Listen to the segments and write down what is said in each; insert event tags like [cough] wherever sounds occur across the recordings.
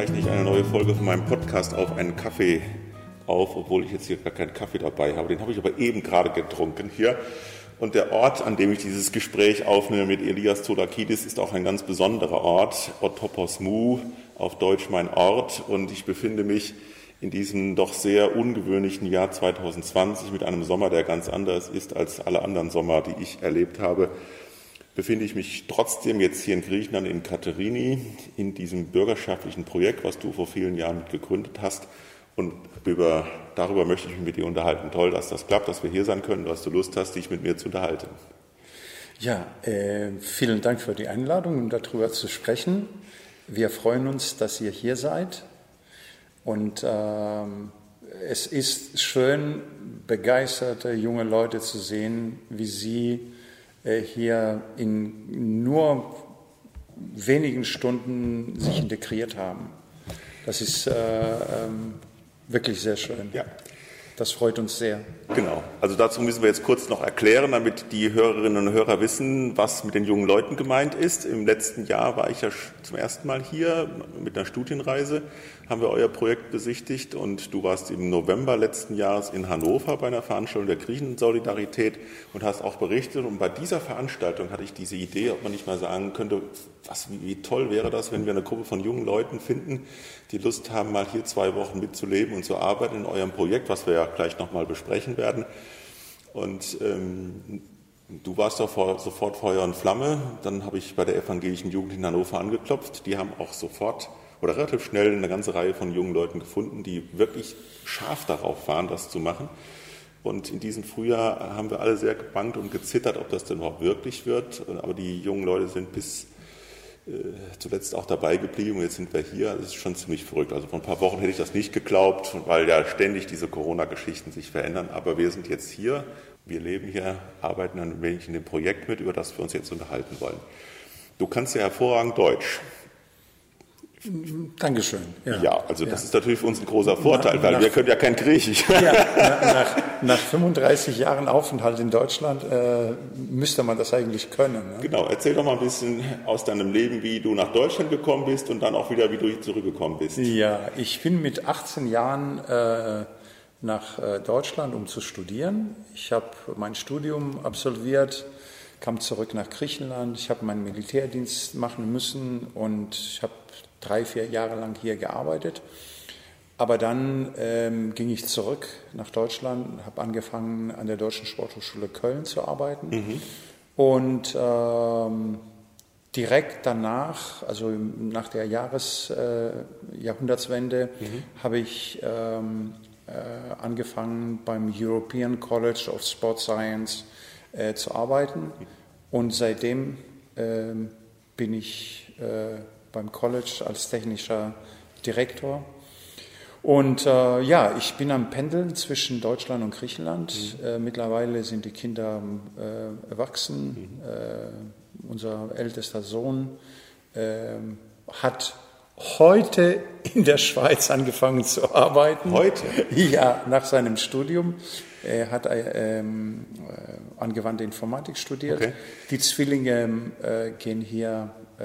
zeichne ich eine neue Folge von meinem Podcast auf einen Kaffee auf, obwohl ich jetzt hier gar keinen Kaffee dabei habe. Den habe ich aber eben gerade getrunken hier. Und der Ort, an dem ich dieses Gespräch aufnehme mit Elias Tolakidis, ist auch ein ganz besonderer Ort, Otopos Mu, auf Deutsch mein Ort. Und ich befinde mich in diesem doch sehr ungewöhnlichen Jahr 2020 mit einem Sommer, der ganz anders ist als alle anderen Sommer, die ich erlebt habe, befinde ich mich trotzdem jetzt hier in Griechenland in Katerini in diesem bürgerschaftlichen Projekt, was du vor vielen Jahren gegründet hast. Und über, darüber möchte ich mich mit dir unterhalten. Toll, dass das klappt, dass wir hier sein können, dass du Lust hast, dich mit mir zu unterhalten. Ja, äh, vielen Dank für die Einladung, um darüber zu sprechen. Wir freuen uns, dass ihr hier seid. Und ähm, es ist schön, begeisterte junge Leute zu sehen, wie sie hier in nur wenigen Stunden sich integriert haben. Das ist äh, ähm, wirklich sehr schön. Ja. Das freut uns sehr. Genau. Also dazu müssen wir jetzt kurz noch erklären, damit die Hörerinnen und Hörer wissen, was mit den jungen Leuten gemeint ist. Im letzten Jahr war ich ja zum ersten Mal hier mit einer Studienreise, haben wir euer Projekt besichtigt und du warst im November letzten Jahres in Hannover bei einer Veranstaltung der Griechensolidarität und hast auch berichtet. Und bei dieser Veranstaltung hatte ich diese Idee, ob man nicht mal sagen könnte, was, wie toll wäre das, wenn wir eine Gruppe von jungen Leuten finden, die Lust haben, mal hier zwei Wochen mitzuleben und zu arbeiten in eurem Projekt, was wir ja gleich nochmal besprechen werden. Und ähm, du warst doch vor, sofort Feuer und Flamme. Dann habe ich bei der evangelischen Jugend in Hannover angeklopft. Die haben auch sofort oder relativ schnell eine ganze Reihe von jungen Leuten gefunden, die wirklich scharf darauf waren, das zu machen. Und in diesem Frühjahr haben wir alle sehr gebangt und gezittert, ob das denn überhaupt wirklich wird. Aber die jungen Leute sind bis zuletzt auch dabei geblieben und jetzt sind wir hier. Das ist schon ziemlich verrückt. Also vor ein paar Wochen hätte ich das nicht geglaubt, weil ja ständig diese Corona-Geschichten sich verändern. Aber wir sind jetzt hier, wir leben hier, arbeiten ein wenig in dem Projekt mit, über das wir uns jetzt unterhalten wollen. Du kannst ja hervorragend Deutsch. Dankeschön. Ja, ja also das ist natürlich für uns ein großer Vorteil, nach, weil nach, wir können ja kein Griechisch. Ja, [laughs] nach, nach, 35 Jahren Aufenthalt in Deutschland äh, müsste man das eigentlich können. Ne? Genau, erzähl doch mal ein bisschen aus deinem Leben, wie du nach Deutschland gekommen bist und dann auch wieder, wie du zurückgekommen bist. Ja, ich bin mit 18 Jahren äh, nach äh, Deutschland, um zu studieren. Ich habe mein Studium absolviert kam zurück nach Griechenland. Ich habe meinen Militärdienst machen müssen und ich habe drei, vier Jahre lang hier gearbeitet. Aber dann ähm, ging ich zurück nach Deutschland, habe angefangen an der Deutschen Sporthochschule Köln zu arbeiten. Mhm. Und ähm, direkt danach, also nach der Jahres, äh, Jahrhundertswende, mhm. habe ich ähm, äh, angefangen beim European College of Sport Science äh, zu arbeiten. Und seitdem ähm, bin ich äh, beim College als technischer Direktor. Und äh, ja, ich bin am Pendeln zwischen Deutschland und Griechenland. Mhm. Äh, mittlerweile sind die Kinder äh, erwachsen. Mhm. Äh, unser ältester Sohn ähm, hat heute in der Schweiz angefangen zu arbeiten. Heute? [laughs] Ja, nach seinem Studium. Er hat ähm, äh, angewandte Informatik studiert. Okay. Die Zwillinge äh, gehen hier äh,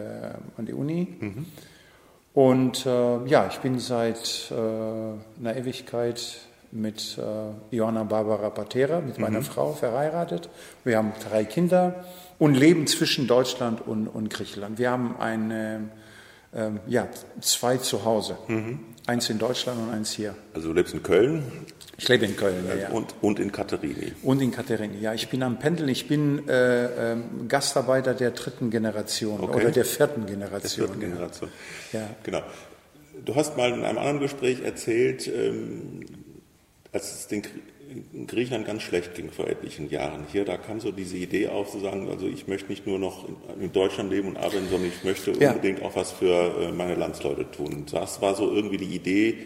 an die Uni. Mhm. Und äh, ja, ich bin seit äh, einer Ewigkeit mit äh, Johanna Barbara Patera, mit meiner mhm. Frau, verheiratet. Wir haben drei Kinder und leben zwischen Deutschland und, und Griechenland. Wir haben eine, ähm, ja, zwei zu Hause. Mhm. Eins in Deutschland und eins hier. Also du lebst in Köln? Ich lebe in Köln, ja. Und, und in Katerini. Und in Katerini, ja. Ich bin am Pendeln. Ich bin äh, äh, Gastarbeiter der dritten Generation okay. oder der vierten Generation. Der vierten Generation. Ja. Genau. Du hast mal in einem anderen Gespräch erzählt, ähm, als es den in Griechenland ganz schlecht ging vor etlichen Jahren. Hier, da kam so diese Idee auf, zu sagen, also ich möchte nicht nur noch in Deutschland leben und arbeiten, sondern ich möchte ja. unbedingt auch was für äh, meine Landsleute tun. Das war so irgendwie die Idee,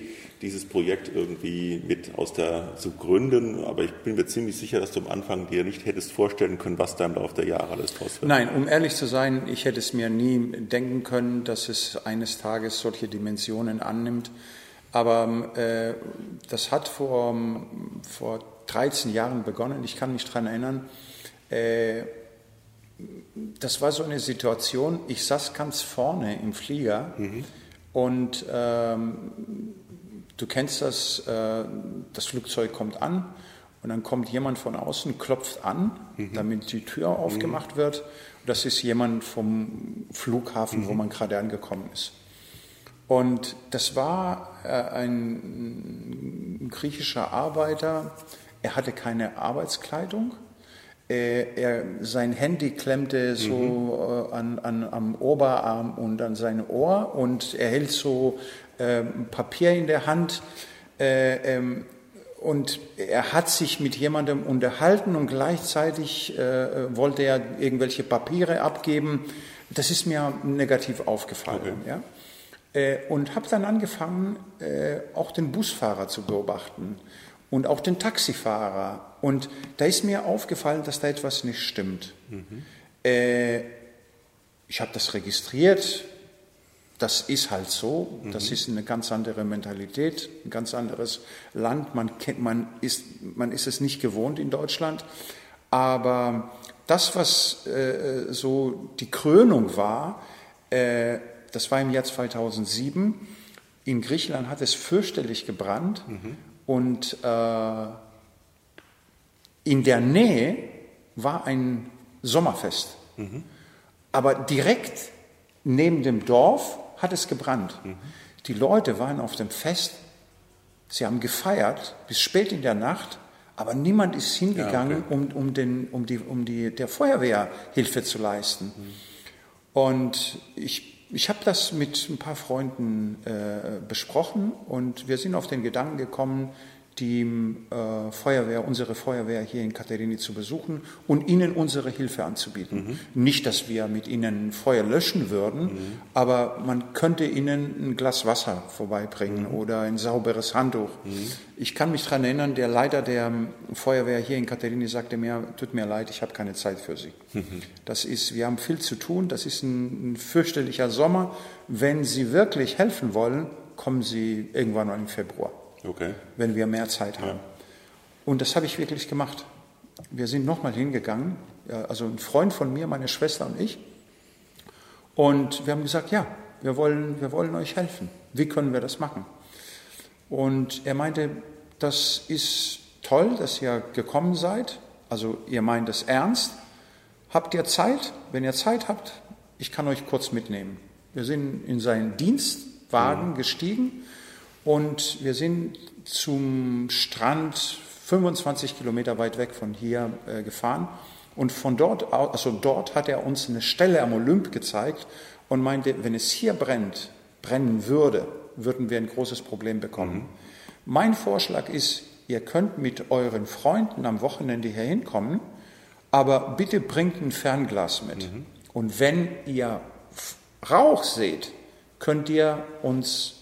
dieses Projekt irgendwie mit aus der zu gründen. Aber ich bin mir ziemlich sicher, dass du am Anfang dir nicht hättest vorstellen können, was da im Laufe der Jahre alles draus wird. Nein, um ehrlich zu sein, ich hätte es mir nie denken können, dass es eines Tages solche Dimensionen annimmt. Aber äh, das hat vor, vor 13 Jahren begonnen. Ich kann mich daran erinnern. Äh, das war so eine Situation, ich saß ganz vorne im Flieger. Mhm Und ähm, du kennst das, äh, das Flugzeug kommt an und dann kommt jemand von außen, klopft an, mhm. damit die Tür aufgemacht mhm. wird. Das ist jemand vom Flughafen, mhm. wo man gerade angekommen ist. Und das war äh, ein, griechischer Arbeiter. Er hatte keine Arbeitskleidung. Er, er, sein Handy klemmte so mhm. äh, an, an, am Oberarm und an sein Ohr und er hält so äh, Papier in der Hand. Äh, ähm, und er hat sich mit jemandem unterhalten und gleichzeitig äh, wollte er irgendwelche Papiere abgeben. Das ist mir negativ aufgefallen. Okay. Ja? Äh, und habe dann angefangen, äh, auch den Busfahrer zu beobachten und auch den Taxifahrer. Und da ist mir aufgefallen, dass da etwas nicht stimmt. Mhm. Äh, ich habe das registriert. Das ist halt so. Mhm. Das ist eine ganz andere Mentalität, ein ganz anderes Land. Man, kennt, man, ist, man ist es nicht gewohnt in Deutschland. Aber das, was äh, so die Krönung war, äh, das war im Jahr 2007. In Griechenland hat es fürchterlich gebrannt mhm. und äh, in der Nähe war ein Sommerfest. Mhm. Aber direkt neben dem Dorf hat es gebrannt. Mhm. Die Leute waren auf dem Fest, sie haben gefeiert bis spät in der Nacht, aber niemand ist hingegangen, ja, okay. um, um, den, um, die, um die, der Feuerwehr Hilfe zu leisten. Mhm. Und ich ich habe das mit ein paar Freunden äh, besprochen und wir sind auf den Gedanken gekommen, die äh, Feuerwehr, unsere Feuerwehr hier in Katerini zu besuchen und ihnen unsere Hilfe anzubieten. Mhm. Nicht, dass wir mit ihnen Feuer löschen würden, mhm. aber man könnte ihnen ein Glas Wasser vorbeibringen mhm. oder ein sauberes Handtuch. Mhm. Ich kann mich daran erinnern, der Leiter der Feuerwehr hier in Katerini sagte mir, tut mir leid, ich habe keine Zeit für Sie. Mhm. Das ist, wir haben viel zu tun, das ist ein, ein fürchterlicher Sommer. Wenn Sie wirklich helfen wollen, kommen Sie irgendwann im Februar okay. wenn wir mehr Zeit haben. Ja. Und das habe ich wirklich gemacht. Wir sind nochmal hingegangen, also ein Freund von mir, meine Schwester und ich. Und wir haben gesagt, ja, wir wollen, wir wollen euch helfen. Wie können wir das machen? Und er meinte, das ist toll, dass ihr gekommen seid. Also ihr meint es ernst. Habt ihr Zeit? Wenn ihr Zeit habt, ich kann euch kurz mitnehmen. Wir sind in seinen Dienstwagen mhm. gestiegen und wir sind zum Strand 25 Kilometer weit weg von hier äh, gefahren. Und von dort, also dort hat er uns eine Stelle am Olymp gezeigt und meinte, wenn es hier brennt, brennen würde, würden wir ein großes Problem bekommen. Mhm. Mein Vorschlag ist, ihr könnt mit euren Freunden am Wochenende hier hinkommen, aber bitte bringt ein Fernglas mit. Mhm. Und wenn ihr Rauch seht, könnt ihr uns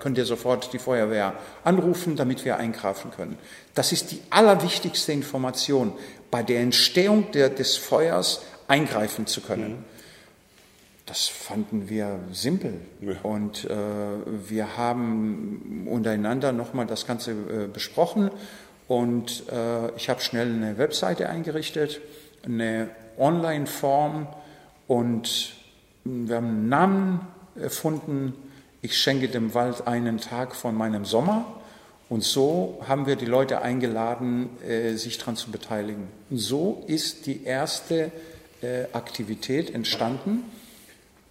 könnt ihr sofort die Feuerwehr anrufen, damit wir eingreifen können. Das ist die allerwichtigste Information, bei der Entstehung der, des Feuers eingreifen zu können. Mhm. Das fanden wir simpel. Ja. Und äh, wir haben untereinander nochmal das Ganze äh, besprochen. Und äh, ich habe schnell eine Webseite eingerichtet, eine Online-Form und wir haben einen Namen erfunden, ich schenke dem Wald einen Tag von meinem Sommer. Und so haben wir die Leute eingeladen, äh, sich daran zu beteiligen. Und so ist die erste äh, Aktivität entstanden.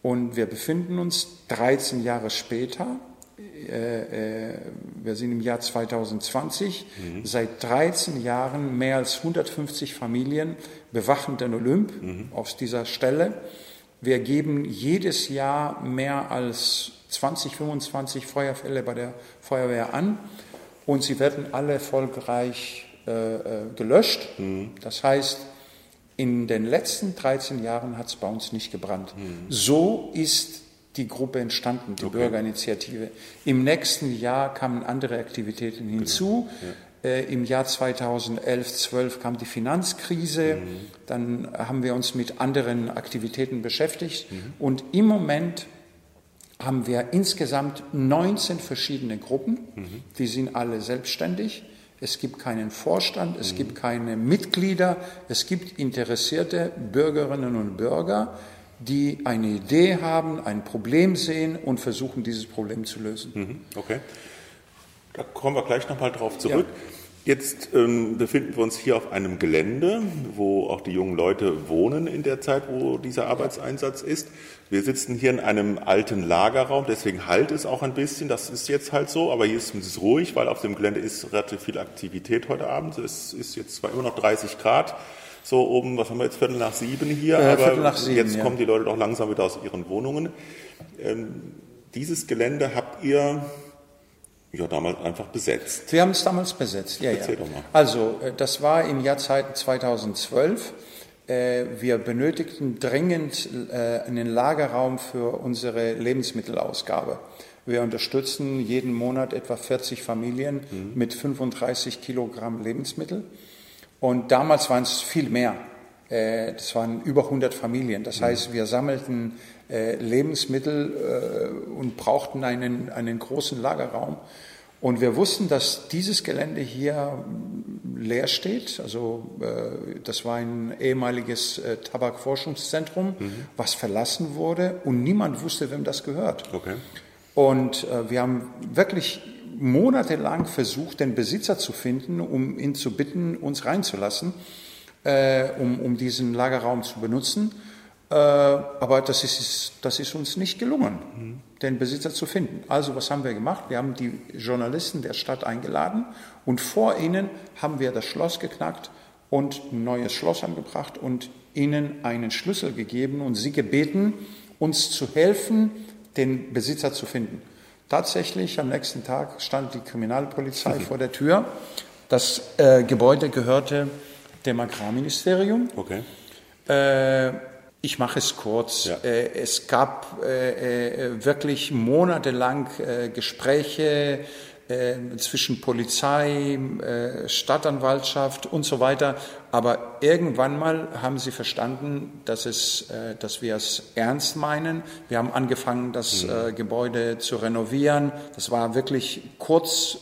Und wir befinden uns 13 Jahre später, äh, wir sind im Jahr 2020, mhm. seit 13 Jahren mehr als 150 Familien bewachen den Olymp mhm. aus dieser Stelle. Wir geben jedes Jahr mehr als 20, 25 Feuerfälle bei der Feuerwehr an und sie werden alle erfolgreich äh, äh, gelöscht. Mhm. Das heißt, in den letzten 13 Jahren hat es bei uns nicht gebrannt. Mhm. So ist die Gruppe entstanden, die okay. Bürgerinitiative. Im nächsten Jahr kamen andere Aktivitäten hinzu. Genau. Ja. Äh, Im Jahr 2011, 12 kam die Finanzkrise. Mhm. Dann haben wir uns mit anderen Aktivitäten beschäftigt. Mhm. Und im Moment haben wir insgesamt 19 verschiedene Gruppen. Mhm. Die sind alle selbstständig. Es gibt keinen Vorstand, es mhm. gibt keine Mitglieder, es gibt interessierte Bürgerinnen und Bürger, die eine Idee haben, ein Problem sehen und versuchen, dieses Problem zu lösen. Mhm, okay. Da kommen wir gleich nochmal drauf zurück. Ja. Jetzt ähm, befinden wir uns hier auf einem Gelände, wo auch die jungen Leute wohnen in der Zeit, wo dieser Arbeitseinsatz ist. Wir sitzen hier in einem alten Lagerraum, deswegen halt es auch ein bisschen. Das ist jetzt halt so, aber hier ist es ruhig, weil auf dem Gelände ist relativ viel Aktivität heute Abend. Es ist jetzt zwar immer noch 30 Grad, so oben, was haben wir jetzt, Viertel nach sieben hier, äh, aber sieben, jetzt ja. kommen die Leute doch langsam wieder aus ihren Wohnungen. Ähm, dieses Gelände habt ihr ja damals einfach besetzt. Wir haben es damals besetzt, ja, Erzähl ja. Doch mal. Also, äh, das war im Jahr 2012. Äh, wir benötigten dringend äh, einen Lagerraum für unsere Lebensmittelausgabe. Wir unterstützen jeden Monat etwa 40 Familien mhm. mit 35 Kilogramm Lebensmittel. Und damals waren es viel mehr. Das waren über 100 Familien. Das heißt, wir sammelten Lebensmittel äh, und brauchten einen, einen großen Lagerraum. Und wir wussten, dass dieses Gelände hier leer steht. Also das war ein ehemaliges Tabakforschungszentrum, mhm. was verlassen wurde und niemand wusste, wem das gehört. Okay. Und wir haben wirklich monatelang versucht, den Besitzer zu finden, um ihn zu bitten, uns reinzulassen, äh, um, um diesen Lagerraum zu benutzen. Äh, aber das ist, das ist uns nicht gelungen, mhm. den Besitzer zu finden. Also was haben wir gemacht? Wir haben die Journalisten der Stadt eingeladen und vor ihnen haben wir das Schloss geknackt und ein neues Schloss angebracht und ihnen einen Schlüssel gegeben und sie gebeten, uns zu helfen, den Besitzer zu finden. Tatsächlich am nächsten Tag stand die Kriminalpolizei mhm. vor der Tür. Das äh, Gebäude gehörte dem Agrarministerium. Okay. Äh, ich mache es kurz. Ja. Äh, es gab äh, äh, wirklich monatelang Gespräche zwischen Polizei, Stadtanwaltschaft und so weiter. Aber irgendwann mal haben sie verstanden, dass, es, dass wir es ernst meinen. Wir haben angefangen, das mhm. Gebäude zu renovieren. Das war wirklich kurz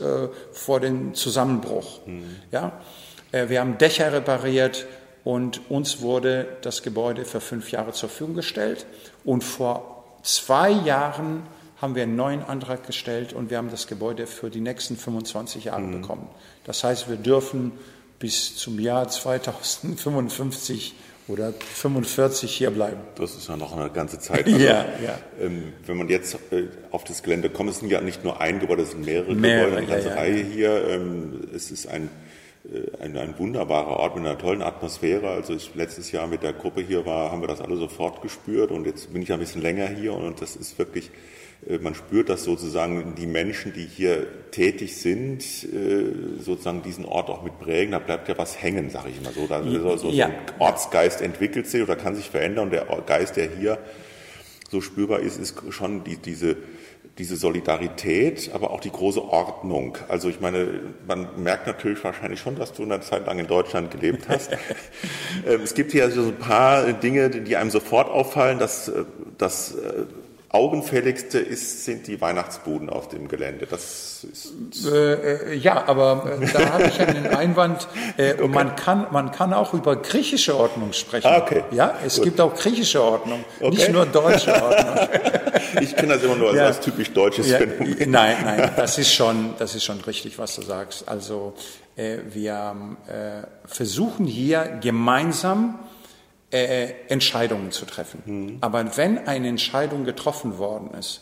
vor dem Zusammenbruch. Mhm. Ja? Wir haben Dächer repariert und uns wurde das Gebäude für fünf Jahre zur Verfügung gestellt. Und vor zwei Jahren haben wir einen neuen Antrag gestellt und wir haben das Gebäude für die nächsten 25 Jahre mhm. bekommen. Das heißt, wir dürfen bis zum Jahr 2055 oder 45 hier bleiben. Das ist ja noch eine ganze Zeit. [laughs] Also, ja, ja. Ähm, wenn man jetzt äh, auf das Gelände kommt, es sind ja nicht nur ein Gebäude, es sind mehrere, mehrere Gebäude, eine ganze ja, Reihe hier. Ähm, es ist ein ein, ein, wunderbarer Ort mit einer tollen Atmosphäre. Also ich letztes Jahr mit der Gruppe hier war, haben wir das alle sofort gespürt und jetzt bin ich ein bisschen länger hier und das ist wirklich, äh, man spürt, dass sozusagen die Menschen, die hier tätig sind, äh, sozusagen diesen Ort auch mit prägen. Da bleibt ja was hängen, sage ich immer so. Da so, so ja. ein Ortsgeist entwickelt sich oder kann sich verändern und der Geist, der hier so spürbar ist, ist schon die, diese diese Solidarität, aber auch die große Ordnung. Also ich meine, man merkt natürlich wahrscheinlich schon, dass du eine Zeit lang in Deutschland gelebt hast. [laughs] Ähm, es gibt hier so ein paar Dinge, die einem sofort auffallen, dass, äh, dass äh, augenfälligste ist, sind die Weihnachtsbuden auf dem Gelände. Das ist äh, äh, ja, aber äh, da habe ich einen Einwand. Äh, [laughs] okay. man, kann, man kann auch über griechische Ordnung sprechen. Ah, okay. Ja, es Gut. gibt auch griechische Ordnung, okay. nicht nur deutsche Ordnung. [laughs] ich kenne das immer nur als, ja. als typisch deutsches ja, Phänomen. Nein, nein, das ist schon, das ist schon richtig, was du sagst. Also äh, wir äh, versuchen hier gemeinsam äh, Entscheidungen zu treffen. Mhm. Aber wenn eine Entscheidung getroffen worden ist,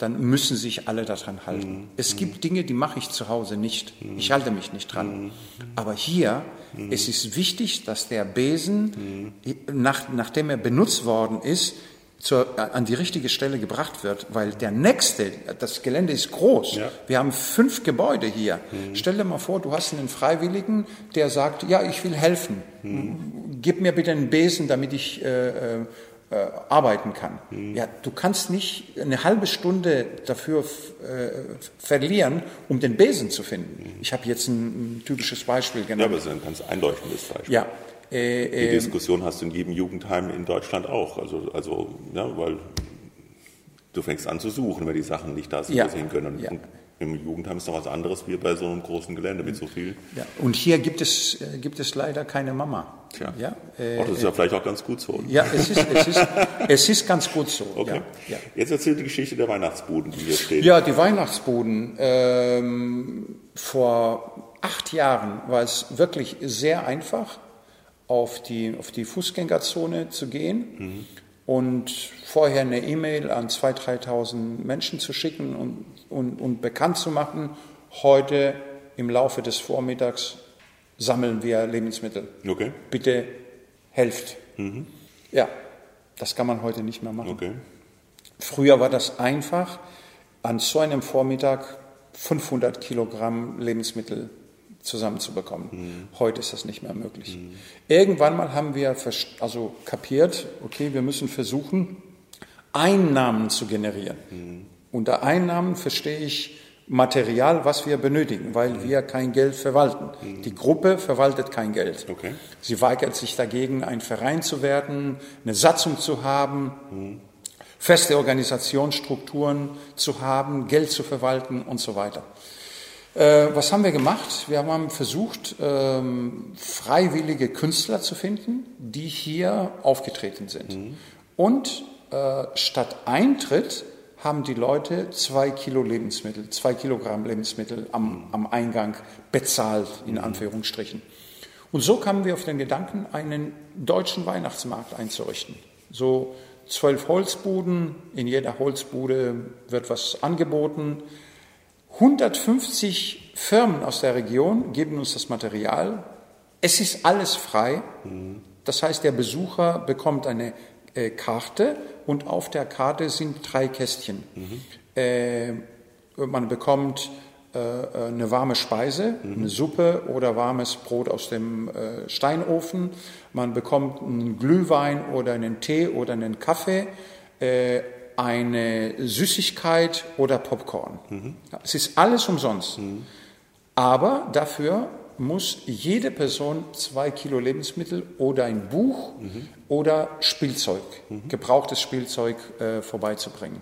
dann müssen sich alle daran halten. Mhm. Es gibt Dinge, die mache ich zu Hause nicht. Mhm. Ich halte mich nicht dran. Mhm. Aber hier, mhm. es ist wichtig, dass der Besen, mhm. nach, nachdem er benutzt worden ist, zur, an die richtige Stelle gebracht wird, weil der nächste, das Gelände ist groß. Ja. Wir haben fünf Gebäude hier. Mhm. Stell dir mal vor, du hast einen Freiwilligen, der sagt, ja, ich will helfen. Mhm. Gib mir bitte einen Besen, damit ich äh, äh, arbeiten kann. Mhm. Ja, du kannst nicht eine halbe Stunde dafür äh, verlieren, um den Besen zu finden. Mhm. Ich habe jetzt ein, ein, typisches Beispiel genannt. Ja, aber es ist ein ganz einleuchtendes Beispiel. Ja, äh, Die ähm, Diskussion hast du in jedem Jugendheim in Deutschland auch. Also, also ja, weil du fängst an zu suchen, wenn die Sachen nicht da sind, ja, sehen können. Ja. im Jugendheim ist doch was anderes wie bei so einem großen Gelände mit so viel. Ja, und hier gibt es, äh, gibt es leider keine Mama. Tja. Ja, äh, oh, das ist ja vielleicht auch ganz gut so. Ja, es ist, es ist, [laughs] es ist ganz gut so. Okay. Ja, ja. Jetzt erzählt die Geschichte der Weihnachtsbuden, die hier stehen. Ja, die Weihnachtsbuden. Ähm, vor acht Jahren war es wirklich sehr einfach, auf die, auf die Fußgängerzone zu gehen. Mhm und vorher eine E-Mail an 2.000, 3.000 Menschen zu schicken und, und, und bekannt zu machen, heute im Laufe des Vormittags sammeln wir Lebensmittel. Okay. Bitte helft. Mhm. Ja, das kann man heute nicht mehr machen. Okay. Früher war das einfach, an so einem Vormittag 500 Kilogramm Lebensmittel zusammenzubekommen. Mhm. Heute ist das nicht mehr möglich. Mhm. Irgendwann mal haben wir also kapiert, okay, wir müssen versuchen, Einnahmen zu generieren. Mhm. Unter Einnahmen verstehe ich Material, was wir benötigen, weil mhm. wir kein Geld verwalten. Mhm. Die Gruppe verwaltet kein Geld. Okay. Sie weigert sich dagegen, ein Verein zu werden, eine Satzung zu haben, mhm. feste Organisationsstrukturen zu haben, Geld zu verwalten und so weiter. Äh, was haben wir gemacht? Wir haben versucht, ähm, freiwillige Künstler zu finden, die hier aufgetreten sind. Mhm. Und äh, statt Eintritt haben die Leute zwei Kilo Lebensmittel, zwei Kilogramm Lebensmittel am, am Eingang bezahlt, in mhm. Anführungsstrichen. Und so kamen wir auf den Gedanken, einen deutschen Weihnachtsmarkt einzurichten. So zwölf Holzbuden, in jeder Holzbude wird was angeboten. 150 Firmen aus der Region geben uns das Material. Es ist alles frei. Das heißt, der Besucher bekommt eine äh, Karte und auf der Karte sind drei Kästchen. Mhm. Äh, man bekommt äh, eine warme Speise, mhm. eine Suppe oder warmes Brot aus dem äh, Steinofen. Man bekommt einen Glühwein oder einen Tee oder einen Kaffee äh, eine Süßigkeit oder Popcorn. Mhm. Es ist alles umsonst. Mhm. Aber dafür muss jede Person zwei Kilo Lebensmittel oder ein Buch mhm. oder Spielzeug, mhm. gebrauchtes Spielzeug äh, vorbeizubringen.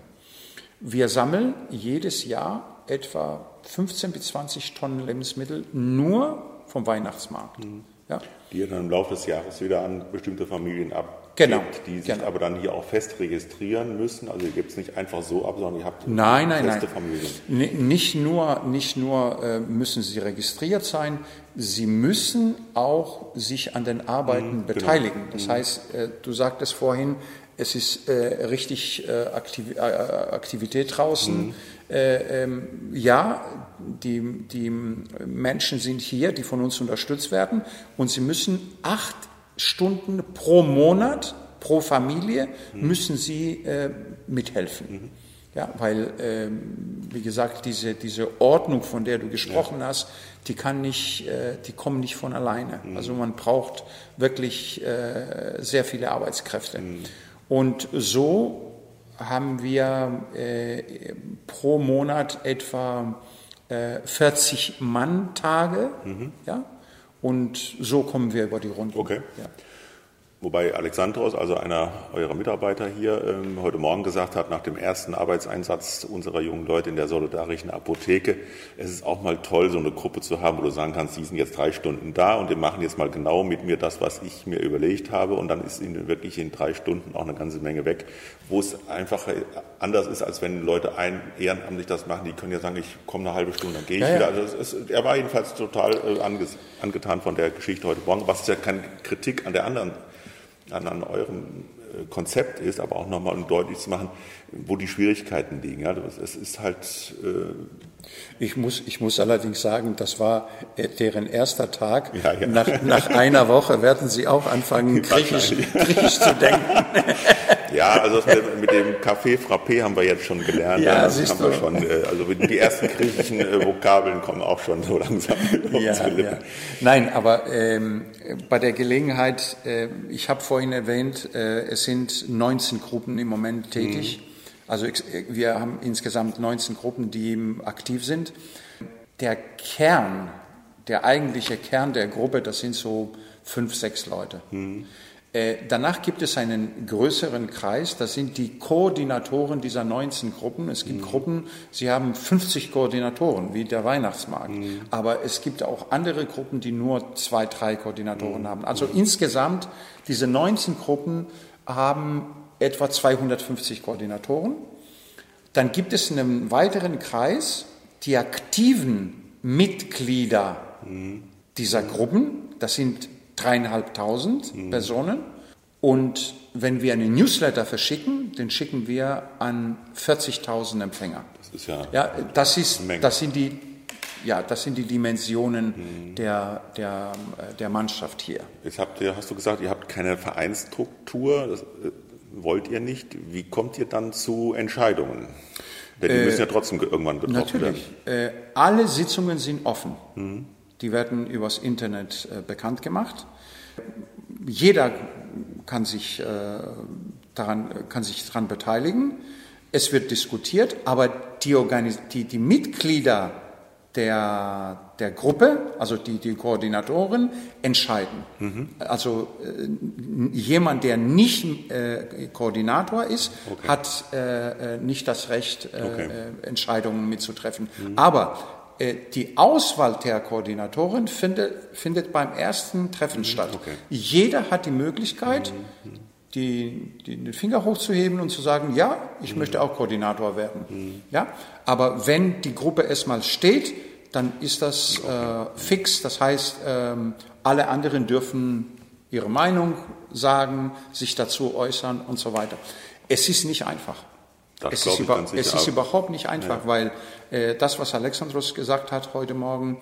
Wir sammeln jedes Jahr etwa 15 bis 20 Tonnen Lebensmittel nur vom Weihnachtsmarkt. Mhm. Ja? Die dann im Laufe des Jahres wieder an bestimmte Familien ab genau. die sich genau. aber dann hier auch fest registrieren müssen. Also ihr gebt es nicht einfach so ab, sondern ihr habt nein, nein, feste nein. Familien. Nicht nur, nicht nur äh, müssen sie registriert sein, sie müssen auch sich an den Arbeiten mhm, genau. beteiligen. Genau. Das mhm. heißt, äh, du sagtest vorhin, es ist äh, richtig äh, Aktiv äh, Aktivität draußen. Mhm. Äh, ähm, ja, die, die Menschen sind hier, die von uns unterstützt werden und sie müssen acht Stunden pro Monat, pro Familie müssen sie äh, mithelfen. Mhm. Ja, weil, ähm, wie gesagt, diese, diese Ordnung, von der du gesprochen ja. hast, die kann nicht, äh, die kommen nicht von alleine. Mhm. Also man braucht wirklich äh, sehr viele Arbeitskräfte. Mhm. Und so haben wir äh, pro Monat etwa 40 äh, Mann-Tage, mhm. ja, und so kommen wir über die Runde. Okay. Ja. Wobei Alexandros, also einer eurer Mitarbeiter hier, ähm, heute Morgen gesagt hat, nach dem ersten Arbeitseinsatz unserer jungen Leute in der solidarischen Apotheke, es ist auch mal toll, so eine Gruppe zu haben, wo du sagen kannst, die sind jetzt drei Stunden da und die machen jetzt mal genau mit mir das, was ich mir überlegt habe. Und dann ist ihnen wirklich in drei Stunden auch eine ganze Menge weg, wo es einfach anders ist, als wenn Leute ein ehrenamtlich das machen, die können ja sagen, ich komme eine halbe Stunde, dann gehe ich ja, wieder. Also es, es, er war jedenfalls total äh, angetan von der Geschichte heute Morgen, was ist ja keine Kritik an der anderen an, an eurem äh, Konzept ist, aber auch nochmal um deutlich zu machen, wo die Schwierigkeiten liegen. Ja, es ist halt. Äh ich, muss, ich muss allerdings sagen, das war äh, deren erster Tag. Ja, ja. Nach, nach einer Woche werden sie auch anfangen, [laughs] griechisch, griechisch zu denken. [laughs] Ja, also mit dem Café Frappé haben wir jetzt schon gelernt. Ja, das haben wir schon, äh, also die ersten [laughs] griechischen Vokabeln kommen auch schon so langsam. [laughs] Ja, ja. Nein, aber ähm, bei der Gelegenheit, äh, ich habe vorhin erwähnt, äh, es sind 19 Gruppen im Moment tätig. Mhm. Also wir haben insgesamt 19 Gruppen, die aktiv sind. Der Kern, der eigentliche Kern der Gruppe, das sind so fünf, sechs Leute. Mhm. Äh, danach gibt es einen größeren Kreis, das sind die Koordinatoren dieser 19 Gruppen. Es gibt mhm. Gruppen, sie haben 50 Koordinatoren, wie der Weihnachtsmarkt. Mhm. Aber es gibt auch andere Gruppen, die nur zwei, drei Koordinatoren mhm. haben. Also insgesamt, diese 19 Gruppen haben etwa 250 Koordinatoren. Dann gibt es einen weiteren Kreis, die aktiven Mitglieder mhm. dieser Gruppen. Das sind dreieinhalbtausend mhm. Personen. Und wenn wir einen Newsletter verschicken, den schicken wir an 40.000 Empfänger. Das ist ja, ja das, ist, das sind die ja, das sind die Dimensionen mhm. der, der, der Mannschaft hier. Jetzt habt ihr, hast du gesagt, ihr habt keine Vereinsstruktur, das äh, wollt ihr nicht. Wie kommt ihr dann zu Entscheidungen? Denn die äh, müssen ja trotzdem irgendwann getroffen natürlich. werden. Natürlich. Äh, alle Sitzungen sind offen. Mhm. Die werden übers Internet äh, bekannt gemacht. Jeder kann sich, äh, daran, kann sich daran beteiligen. Es wird diskutiert, aber die, Organis die, die Mitglieder der, der Gruppe, also die, die Koordinatoren, entscheiden. Mhm. Also äh, jemand, der nicht äh, Koordinator ist, okay. hat äh, äh nicht das Recht, äh, okay. Entscheidungen mitzutreffen. Mhm. Aber äh, die Auswahl der Koordinatoren findet, findet beim ersten Treffen mhm, statt. Okay. Jeder hat die Möglichkeit, mhm, mhm. die, die, den Finger hochzuheben und zu sagen, ja, ich mhm. möchte auch Koordinator werden. Mhm. Ja? Aber wenn die Gruppe erstmal steht, dann ist das äh, fix. Das heißt, ähm, alle anderen dürfen ihre Meinung sagen, sich dazu äußern und so weiter. Es ist nicht einfach. Das es, ist, über, es ist, überhaupt nicht einfach, ja. weil äh, das, was Alexandros gesagt hat heute Morgen,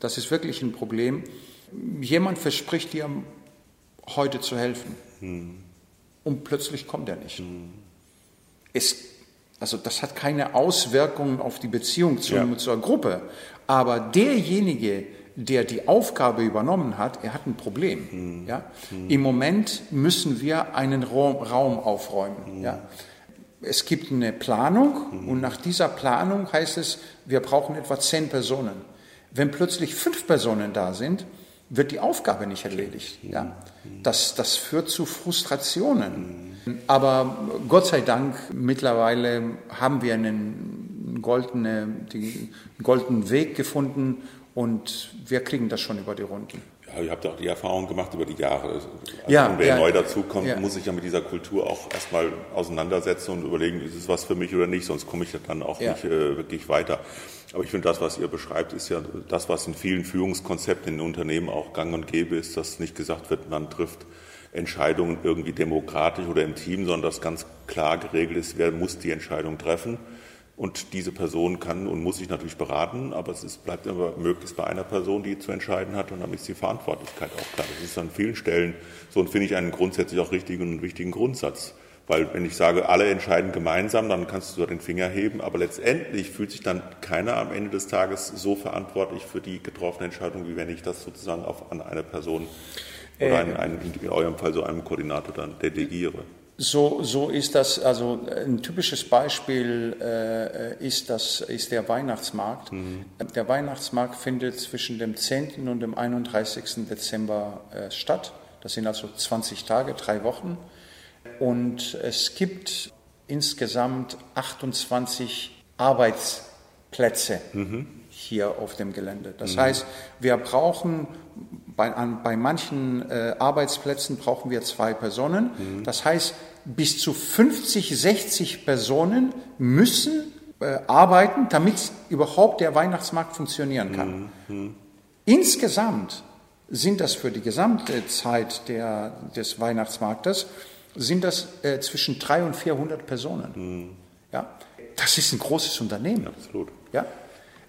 das ist wirklich ein Problem. Jemand verspricht dir heute zu helfen hm. und plötzlich kommt er nicht. Hm. Es, also das hat keine Auswirkungen auf die Beziehung zu, ja. zur Gruppe, aber derjenige, der die Aufgabe übernommen hat, er hat ein Problem. Hm. Ja? Hm. Im Moment müssen wir einen Raum, Raum aufräumen. Hm. Ja? Es gibt eine Planung mhm. und nach dieser Planung heißt es, wir brauchen etwa zehn Personen. Wenn plötzlich fünf Personen da sind, wird die Aufgabe nicht erledigt. Mhm. Ja? Das, das führt zu Frustrationen. Mhm. Aber Gott sei Dank, mittlerweile haben wir einen goldenen, den goldenen Weg gefunden und wir kriegen das schon über die Runden. Ihr habt ja auch die Erfahrung gemacht über die Jahre. Also ja, wer ja, neu dazukommt, ja. muss sich ja mit dieser Kultur auch erstmal auseinandersetzen und überlegen, ist es was für mich oder nicht, sonst komme ich dann auch ja. nicht äh, wirklich weiter. Aber ich finde, das, was ihr beschreibt, ist ja das, was in vielen Führungskonzepten in Unternehmen auch gang und gäbe ist, dass nicht gesagt wird, man trifft Entscheidungen irgendwie demokratisch oder im Team, sondern dass ganz klar geregelt ist, wer muss die Entscheidung treffen und diese Person kann und muss sich natürlich beraten, aber es ist, bleibt immer möglichst bei einer Person, die zu entscheiden hat und dann ist die Verantwortlichkeit auch klar. Das ist an vielen Stellen so und finde ich einen grundsätzlich auch richtigen und wichtigen Grundsatz. Weil wenn ich sage, alle entscheiden gemeinsam, dann kannst du den Finger heben, aber letztendlich fühlt sich dann keiner am Ende des Tages so verantwortlich für die getroffene Entscheidung, wie wenn ich das sozusagen auf, an eine Person oder äh, einen, einen, in eurem Fall so einem Koordinator dann delegiere. So, so ist das, also ein typisches Beispiel äh, ist, das, ist der Weihnachtsmarkt. Mhm. Der Weihnachtsmarkt findet zwischen dem 10. und dem 31. Dezember äh, statt. Das sind also 20 Tage, drei Wochen. Und es gibt insgesamt 28 Arbeitsplätze mhm. hier auf dem Gelände. Das mhm. heißt, wir brauchen bei, an, bei manchen äh, Arbeitsplätzen brauchen wir zwei Personen. Mhm. Das heißt, bis zu 50, 60 Personen müssen äh, arbeiten, damit überhaupt der Weihnachtsmarkt funktionieren kann. Mhm. Insgesamt sind das für die gesamte Zeit der, des Weihnachtsmarktes sind das äh, zwischen 300 und 400 Personen. Mhm. Ja, das ist ein großes Unternehmen. Absolut. Ja,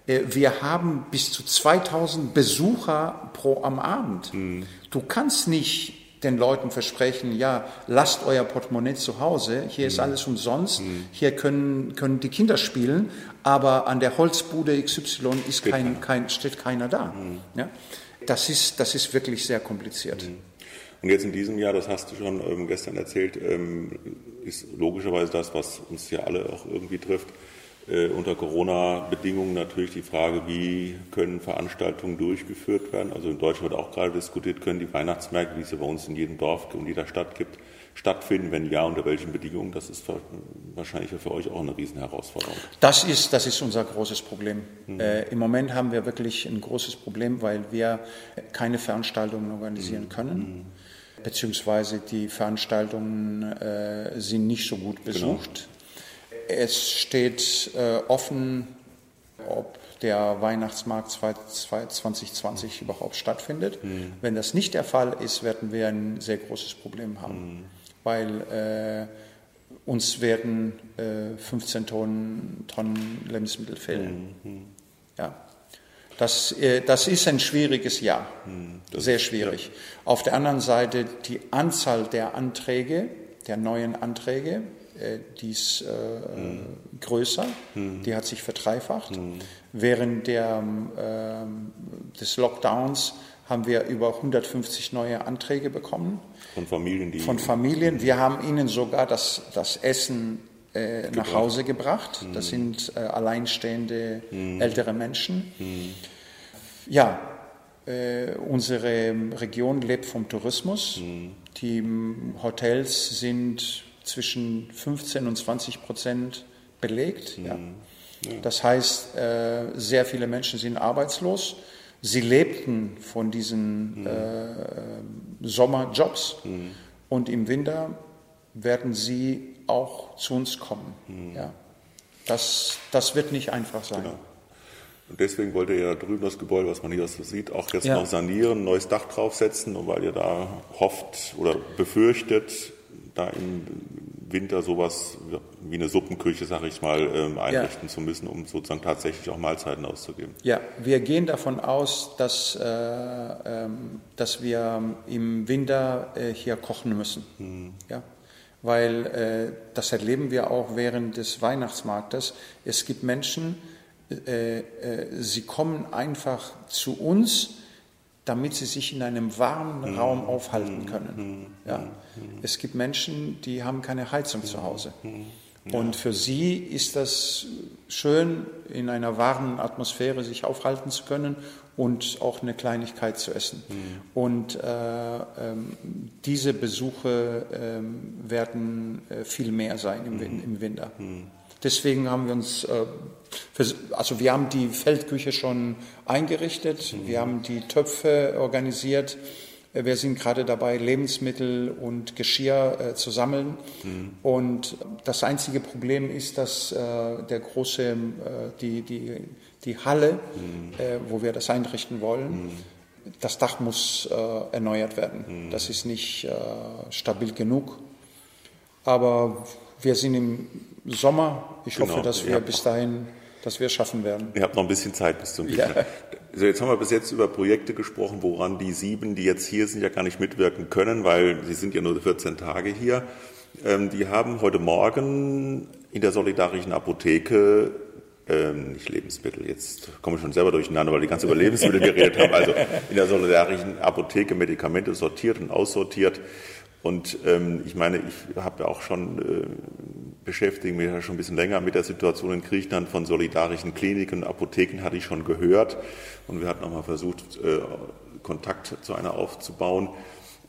wir haben bis zu 2000 Besucher pro am Abend. Mhm. Du kannst nicht den Leuten versprechen, ja, lasst euer Portemonnaie zu Hause, hier ist mhm. alles umsonst, mhm. hier können, können die Kinder spielen, aber an der Holzbude XY ist kein, kein, steht keiner da. Mhm. Ja? Das, ist, das ist wirklich sehr kompliziert. Mhm. Und jetzt in diesem Jahr, das hast du schon ähm, gestern erzählt, ähm, ist logischerweise das, was uns ja alle auch irgendwie trifft, äh, unter Corona-Bedingungen natürlich die Frage, wie können Veranstaltungen durchgeführt werden. Also in Deutschland wird auch gerade diskutiert, können die Weihnachtsmärkte, wie es ja bei uns in jedem Dorf und jeder Stadt gibt, stattfinden? Wenn ja, unter welchen Bedingungen? Das ist wahrscheinlich für euch auch eine Riesenherausforderung. Das ist, das ist unser großes Problem. Mhm. Äh, Im Moment haben wir wirklich ein großes Problem, weil wir keine Veranstaltungen organisieren mhm. können. Mhm. Beziehungsweise die Veranstaltungen äh, sind nicht so gut genau. besucht. Genau. Es steht äh, offen, ob der Weihnachtsmarkt 2020 überhaupt stattfindet. Mhm. Wenn das nicht der Fall ist, werden wir ein sehr großes Problem haben, mhm. weil äh, uns werden äh, 15 Tonnen, Tonnen Lebensmittel fehlen. Mhm. Ja. Das, äh, das ist ein schwieriges Jahr, mhm. sehr schwierig. Ja. Auf der anderen Seite die Anzahl der Anträge, der neuen Anträge, die ist äh, mhm. größer, mhm. die hat sich verdreifacht. Mhm. Während der, äh, des Lockdowns haben wir über 150 neue Anträge bekommen. Von Familien, die. Von Familien. Wir haben ihnen sogar das, das Essen äh, nach Hause gebracht. Das mhm. sind äh, alleinstehende mhm. ältere Menschen. Mhm. Ja, äh, unsere Region lebt vom Tourismus. Die Hotels sind zwischen 15 und 20 Prozent belegt. Mhm. Ja. Das heißt, äh, sehr viele Menschen sind arbeitslos. Sie lebten von diesen mhm. äh, Sommerjobs mhm. und im Winter werden sie auch zu uns kommen. Mhm. Ja. Das, das wird nicht einfach sein. Genau. Und deswegen wollt ihr ja drüben das Gebäude, was man hier so sieht, auch jetzt ja. noch sanieren, ein neues Dach draufsetzen, und weil ihr da hofft oder befürchtet, da im Winter sowas wie eine Suppenküche, sage ich mal, ähm, einrichten ja. zu müssen, um sozusagen tatsächlich auch Mahlzeiten auszugeben. Ja, wir gehen davon aus, dass, äh, ähm, dass wir im Winter äh, hier kochen müssen. Mhm. Ja? Weil äh, das erleben wir auch während des Weihnachtsmarktes. Es gibt Menschen, äh, äh, sie kommen einfach zu uns, damit sie sich in einem warmen mhm. Raum aufhalten können. Mhm. Ja. Mhm. Es gibt Menschen, die haben keine Heizung zu Hause. Und für sie ist das schön, in einer warmen Atmosphäre sich aufhalten zu können und auch eine Kleinigkeit zu essen. Mhm. Und äh, ähm, diese Besuche ähm, werden äh, viel mehr sein im, mhm. im Winter. Mhm. Deswegen haben wir uns, äh, also wir haben die Feldküche schon eingerichtet, mhm. wir haben die Töpfe organisiert, äh, wir sind gerade dabei, Lebensmittel und Geschirr äh, zu sammeln. Mhm. Und das einzige Problem ist, dass äh, der große, äh, die, die, die Halle, mhm. Äh, wo wir das einrichten wollen, mhm. das Dach muss äh, erneuert werden. Mhm. Das ist nicht stabil genug. Aber wir sind im Sommer. Ich genau. hoffe, dass wir ja. bis dahin dass wir schaffen werden. Ihr habt noch ein bisschen Zeit bis zum Winter. Ja. Also jetzt haben wir bis jetzt über Projekte gesprochen, woran die sieben, die jetzt hier sind, ja gar nicht mitwirken können, weil sie sind ja nur 14 Tage hier. Ähm, die haben heute Morgen in der solidarischen Apotheke ähm, nicht Lebensmittel, jetzt komme ich schon selber durcheinander, weil die ganz über Lebensmittel geredet haben. Also in der solidarischen Apotheke Medikamente sortiert und aussortiert. Und ähm, ich meine, ich habe ja auch schon äh, beschäftige mich ja schon ein bisschen länger mit der Situation in Griechenland. Von solidarischen Kliniken und Apotheken hatte ich schon gehört. Und wir hatten auch mal versucht, äh, Kontakt zu einer aufzubauen.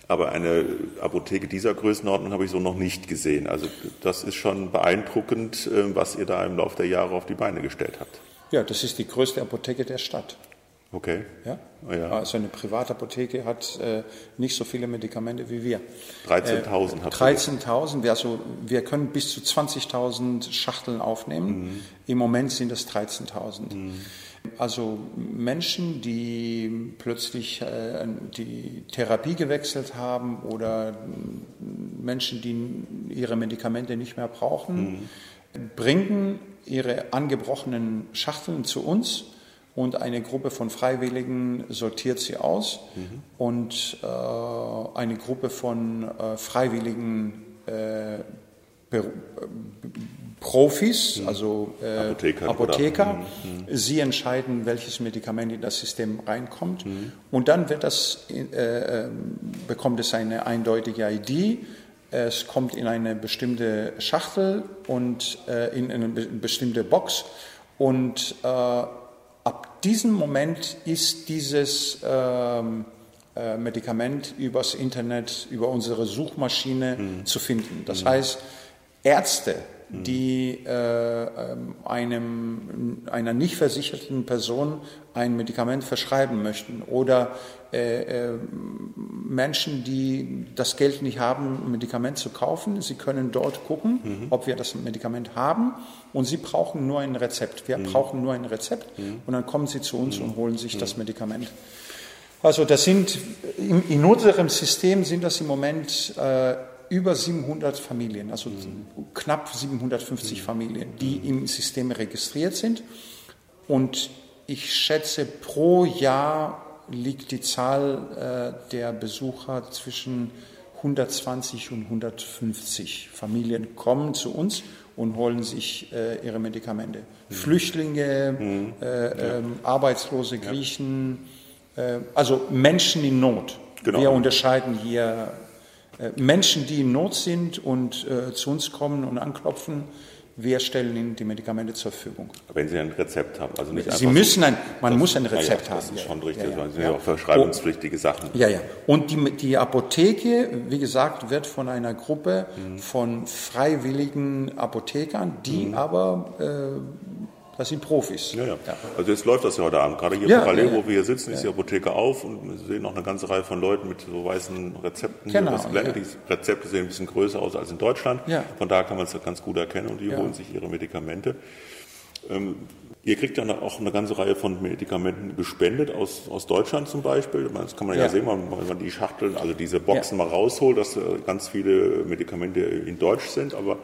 Aber eine Apotheke dieser Größenordnung habe ich so noch nicht gesehen. Also das ist schon beeindruckend, äh, was ihr da im Laufe der Jahre auf die Beine gestellt habt. Ja, das ist die größte Apotheke der Stadt. Okay. Ja? Oh ja. Also eine Privatapotheke hat äh, nicht so viele Medikamente wie wir. 13.000 äh, 13.000, wir, also, wir können bis zu 20.000 Schachteln aufnehmen. Mhm. Im Moment sind es 13.000. Mhm. Also Menschen, die plötzlich äh, die Therapie gewechselt haben oder Menschen, die ihre Medikamente nicht mehr brauchen, mhm. bringen ihre angebrochenen Schachteln zu uns und eine Gruppe von Freiwilligen sortiert sie aus mhm. und äh, eine Gruppe von äh, Freiwilligen äh, Profis, mhm. also äh, Apotheker, Apotheker. Mhm. sie entscheiden, welches Medikament in das System reinkommt mhm. und dann wird das, äh, bekommt es eine eindeutige ID Es kommt in eine bestimmte Schachtel und äh, in eine bestimmte Box und äh, diesem Moment ist dieses ähm, äh, Medikament übers Internet, über unsere Suchmaschine mhm. zu finden. Das mhm. heißt, Ärzte, die äh, ähm, einem, einer nicht versicherten Person ein Medikament verschreiben möchten oder äh, äh, Menschen, die das Geld nicht haben, ein Medikament zu kaufen. Sie können dort gucken, mhm. ob wir das Medikament haben und sie brauchen nur ein Rezept. Wir mhm. brauchen nur ein Rezept mhm. und dann kommen sie zu uns und holen sich das Medikament. Also das sind in, in unserem System sind das im Moment äh, über 700 Familien, also mhm. knapp 750 mhm. Familien, die mhm. im System registriert sind. Und ich schätze, pro Jahr liegt die Zahl äh, der Besucher zwischen 120 und 150 Familien kommen zu uns und holen sich äh, ihre Medikamente. Mhm. Flüchtlinge, mhm. äh, ja. ähm, arbeitslose Griechen, ja. Äh, also Menschen in Not. Genau. Wir unterscheiden hier Menschen, die in Not sind und äh, zu uns kommen und anklopfen, wir stellen Ihnen die Medikamente zur Verfügung. Wenn Sie ein Rezept haben, also nicht Sie müssen ein, man das, muss ein Rezept ja, haben. Das ist schon richtig, ja, ja, das sind ja auch verschreibungspflichtige Sachen. Ja, ja. Und die, die Apotheke, wie gesagt, wird von einer Gruppe mhm. von freiwilligen Apothekern, die mhm. aber äh, das sind Profis. Ja, ja. Also jetzt läuft das ja heute Abend. Gerade hier ja, parallel, wo wir hier sitzen, ist die Apotheke auf und wir sehen noch eine ganze Reihe von Leuten mit so weißen Rezepten. Genau. Die Rezepte sehen ein bisschen größer aus als in Deutschland. Von daher kann man es ganz gut erkennen und die holen sich ihre Medikamente. Ähm, ihr kriegt dann auch eine ganze Reihe von Medikamenten gespendet aus, aus Deutschland zum Beispiel. Das kann man ja, ja sehen, wenn man die Schachteln, also diese Boxen ja. mal rausholt, dass äh, ganz viele Medikamente in Deutsch sind. Aber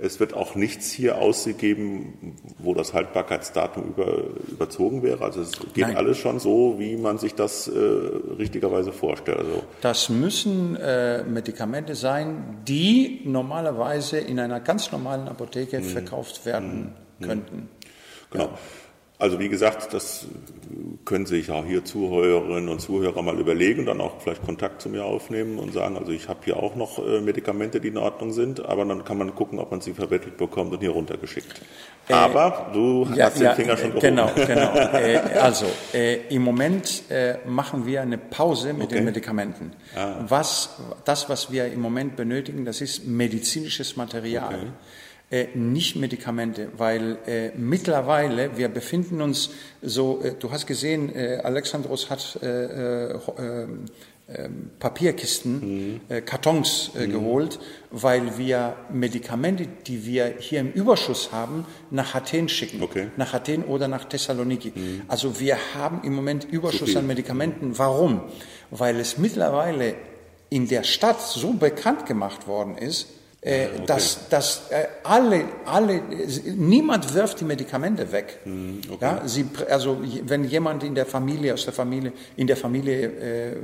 es wird auch nichts hier ausgegeben, wo das Haltbarkeitsdatum über, überzogen wäre. Also es geht Nein. alles schon so, wie man sich das äh, richtigerweise vorstellt. Also das müssen äh, Medikamente sein, die normalerweise in einer ganz normalen Apotheke hm. verkauft werden hm. könnten. Genau. Ja. Also wie gesagt, das können sich auch hier Zuhörerinnen und Zuhörer mal überlegen, dann auch vielleicht Kontakt zu mir aufnehmen und sagen, also ich habe hier auch noch äh, Medikamente, die in Ordnung sind, aber dann kann man gucken, ob man sie verbettelt bekommt und hier runtergeschickt. Äh, aber du ja, hast den ja, Finger schon gehoben. Genau, genau. [laughs] äh, also äh, im Moment äh, machen wir eine Pause mit okay. den Medikamenten. Ah. Was, das, was wir im Moment benötigen, das ist medizinisches Material. Okay äh, nicht Medikamente, weil äh, mittlerweile, wir befinden uns so, äh, du hast gesehen, äh, Alexandros hat äh, äh, ähm, Papierkisten, mhm. Kartons mhm. geholt, weil wir Medikamente, die wir hier im Überschuss haben, nach Athen schicken. Okay. Nach Athen oder nach Thessaloniki. Mhm. Also wir haben im Moment Überschuss so an Medikamenten. Warum? Weil es mittlerweile in der Stadt so bekannt gemacht worden ist, äh, okay. dass, dass äh, alle, alle, niemand wirft die Medikamente weg. Hm, okay. Ja, sie, also wenn jemand in der Familie, aus der Familie, in der Familie äh,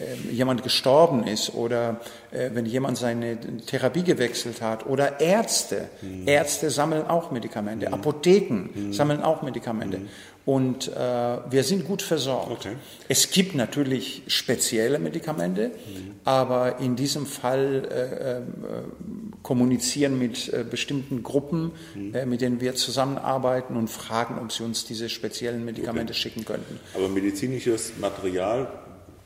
äh, jemand gestorben ist oder äh, wenn jemand seine Therapie gewechselt hat oder Ärzte. Mhm. Ärzte sammeln auch Medikamente, mhm. Apotheken mhm. sammeln auch Medikamente. Und äh, wir sind gut versorgt. Okay. Es gibt natürlich spezielle Medikamente, mhm. aber in diesem Fall äh, äh, kommunizieren mit äh, bestimmten Gruppen, mhm. äh, mit denen wir zusammenarbeiten und fragen, ob sie uns diese speziellen Medikamente okay. schicken könnten. Aber medizinisches Material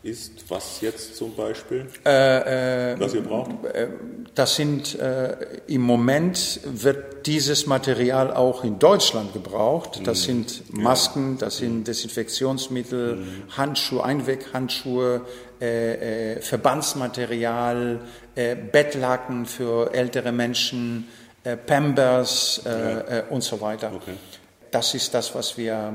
ist was jetzt zum Beispiel, äh, äh, was ihr braucht? Äh, das sind äh, im Moment wird dieses Material auch in Deutschland gebraucht. Das mhm. sind Masken, das sind. Desinfektionsmittel, mhm. Handschuhe, Einweghandschuhe, äh, äh, Verbandsmaterial, Bettlaken für ältere Menschen, Pampers ja. und so weiter. Okay. Das ist das, was wir,